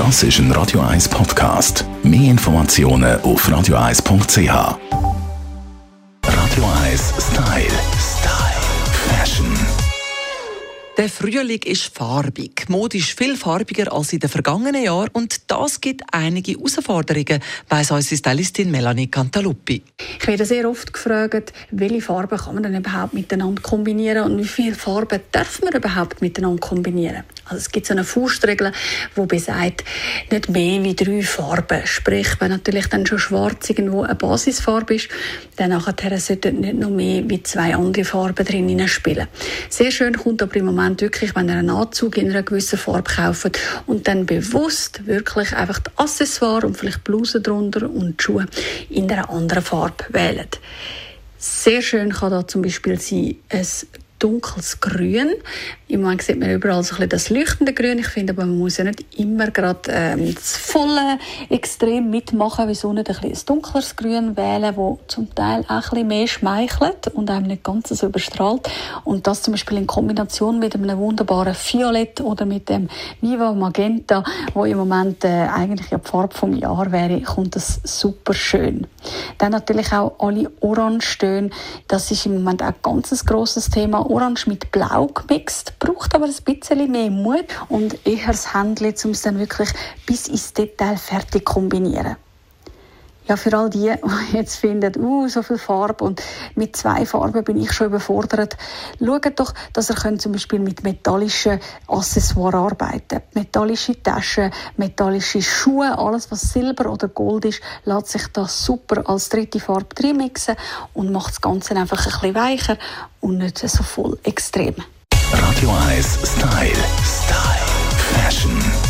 Das ist ein Radio 1 Podcast. Mehr Informationen auf radio1.ch. Radio 1 Style. Style. Fashion. Der Frühling ist farbig. Ist viel farbiger als in den vergangenen Jahren und das gibt einige Herausforderungen, weiss unsere Stylistin Melanie Cantaluppi. Ich werde sehr oft gefragt, welche Farben kann man denn überhaupt miteinander kombinieren und wie viele Farben darf man überhaupt miteinander kombinieren. Also es gibt so eine Faustregel, die besagt, nicht mehr wie drei Farben. Sprich, wenn natürlich dann schon schwarz irgendwo eine Basisfarbe ist, dann nachher sollten nicht noch mehr wie zwei andere Farben drin spielen. Sehr schön kommt aber im Moment wirklich, wenn ihr einen Anzug in einer gewissen Farbe kauft und dann bewusst wirklich einfach die Accessoire und vielleicht Bluse drunter und die Schuhe in einer anderen Farbe wählt. Sehr schön kann da zum Beispiel sein, ein dunkles Grün. Im Moment sieht man überall so ein bisschen das leuchtende Grün. Ich finde aber, man muss ja nicht immer gerade ähm, das volle extrem mitmachen. Wieso nicht ein, bisschen ein dunkleres Grün wählen, das zum Teil auch ein bisschen mehr schmeichelt und einem nicht ganz so überstrahlt. Und das zum Beispiel in Kombination mit einem wunderbaren Violett oder mit dem Viva Magenta, wo im Moment äh, eigentlich ja die Farbe vom Jahr wäre, kommt das super schön. Dann natürlich auch alle Orangetöne. Das ist im Moment auch ein ganz grosses Thema Orange mit Blau gemixt, braucht aber ein bisschen mehr Mut und eher das Händchen, um es dann wirklich bis ins Detail fertig kombinieren. Ja, für all die, die jetzt finden, uh, so viel Farbe und mit zwei Farben bin ich schon überfordert, schaut doch, dass ihr könnt zum Beispiel mit metallischen Accessoires arbeiten Metallische Taschen, metallische Schuhe, alles was Silber oder Gold ist, lässt sich das super als dritte Farbe drin mixen und macht das Ganze einfach ein bisschen weicher und nicht so voll extrem. Radio 1 Style. Style. Fashion.